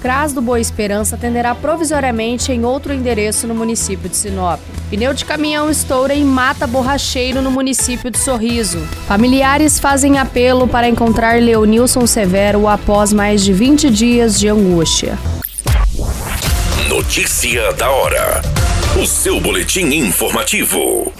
CRAS do Boa Esperança atenderá provisoriamente em outro endereço no município de Sinop. Pneu de caminhão estoura e mata borracheiro no município de Sorriso. Familiares fazem apelo para encontrar Leonilson Severo após mais de 20 dias de angústia. Notícia da hora. O seu boletim informativo.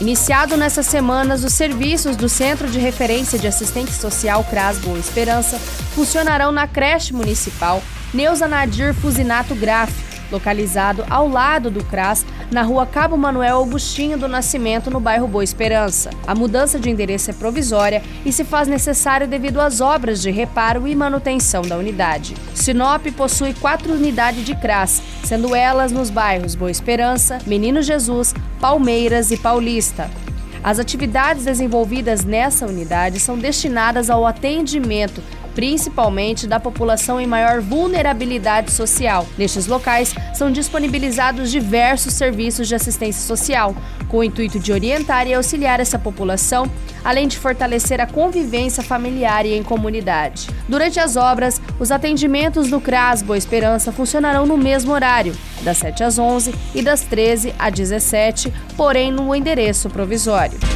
Iniciado nessas semanas, os serviços do Centro de Referência de Assistente Social CRAS Boa Esperança funcionarão na creche municipal Neuza Nadir Fusinato Graf, localizado ao lado do CRAS, na rua Cabo Manuel Augustinho do Nascimento, no bairro Boa Esperança. A mudança de endereço é provisória e se faz necessário devido às obras de reparo e manutenção da unidade. Sinop possui quatro unidades de CRAS, sendo elas nos bairros Boa Esperança, Menino Jesus, Palmeiras e Paulista. As atividades desenvolvidas nessa unidade são destinadas ao atendimento principalmente da população em maior vulnerabilidade social. Nestes locais são disponibilizados diversos serviços de assistência social, com o intuito de orientar e auxiliar essa população, além de fortalecer a convivência familiar e em comunidade. Durante as obras, os atendimentos do CRAS Boa Esperança funcionarão no mesmo horário, das 7 às 11 e das 13 às 17, porém no endereço provisório.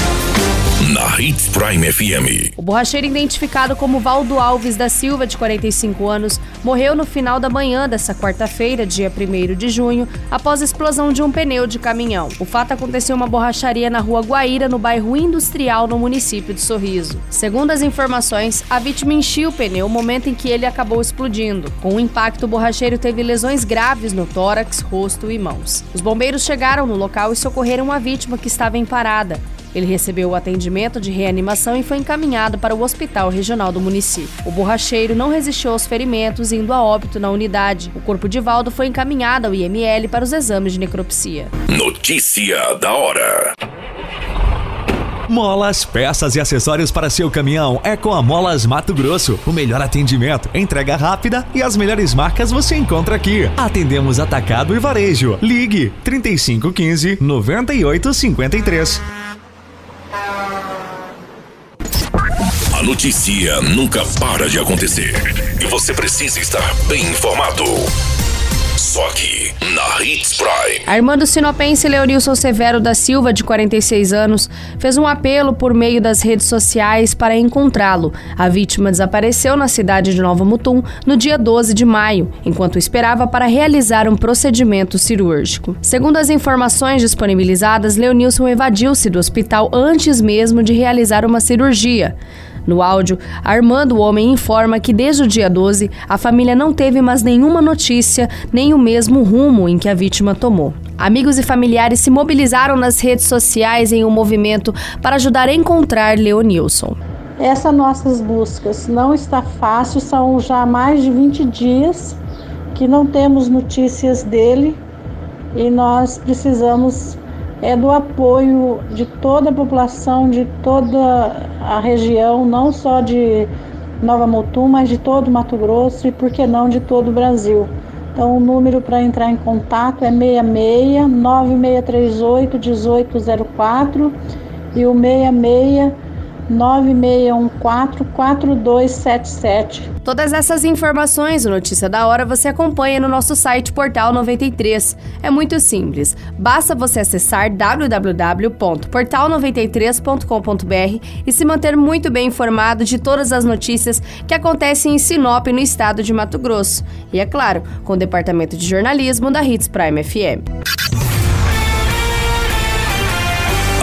Na Hits Prime FM. O borracheiro identificado como Valdo Alves da Silva, de 45 anos, morreu no final da manhã dessa quarta-feira, dia 1 de junho, após a explosão de um pneu de caminhão. O fato aconteceu em uma borracharia na rua Guaíra, no bairro Industrial, no município de Sorriso. Segundo as informações, a vítima enchia o pneu no momento em que ele acabou explodindo. Com o impacto, o borracheiro teve lesões graves no tórax, rosto e mãos. Os bombeiros chegaram no local e socorreram a vítima que estava em parada. Ele recebeu o atendimento de reanimação e foi encaminhado para o hospital regional do município. O borracheiro não resistiu aos ferimentos, indo a óbito na unidade. O corpo de Valdo foi encaminhado ao IML para os exames de necropsia. Notícia da hora. Molas, peças e acessórios para seu caminhão é com a Molas Mato Grosso. O melhor atendimento, entrega rápida e as melhores marcas você encontra aqui. Atendemos atacado e varejo. Ligue 3515 9853. A notícia nunca para de acontecer e você precisa estar bem informado. Só aqui, na Hits Prime. A irmã do sinopense Leonilson Severo da Silva, de 46 anos, fez um apelo por meio das redes sociais para encontrá-lo. A vítima desapareceu na cidade de Nova Mutum no dia 12 de maio, enquanto esperava para realizar um procedimento cirúrgico. Segundo as informações disponibilizadas, Leonilson evadiu-se do hospital antes mesmo de realizar uma cirurgia. No áudio, a irmã do homem informa que desde o dia 12 a família não teve mais nenhuma notícia, nem o mesmo rumo em que a vítima tomou. Amigos e familiares se mobilizaram nas redes sociais em um movimento para ajudar a encontrar Leonilson. Essas nossas buscas não está fácil, são já mais de 20 dias que não temos notícias dele e nós precisamos é do apoio de toda a população, de toda a região, não só de Nova Mutum, mas de todo o Mato Grosso e, por que não, de todo o Brasil. Então, o número para entrar em contato é 66 9638 1804 e o 66 9614-4277. Todas essas informações, Notícia da Hora, você acompanha no nosso site Portal 93. É muito simples. Basta você acessar www.portal93.com.br e se manter muito bem informado de todas as notícias que acontecem em Sinop, no estado de Mato Grosso. E, é claro, com o departamento de jornalismo da Hits Prime FM.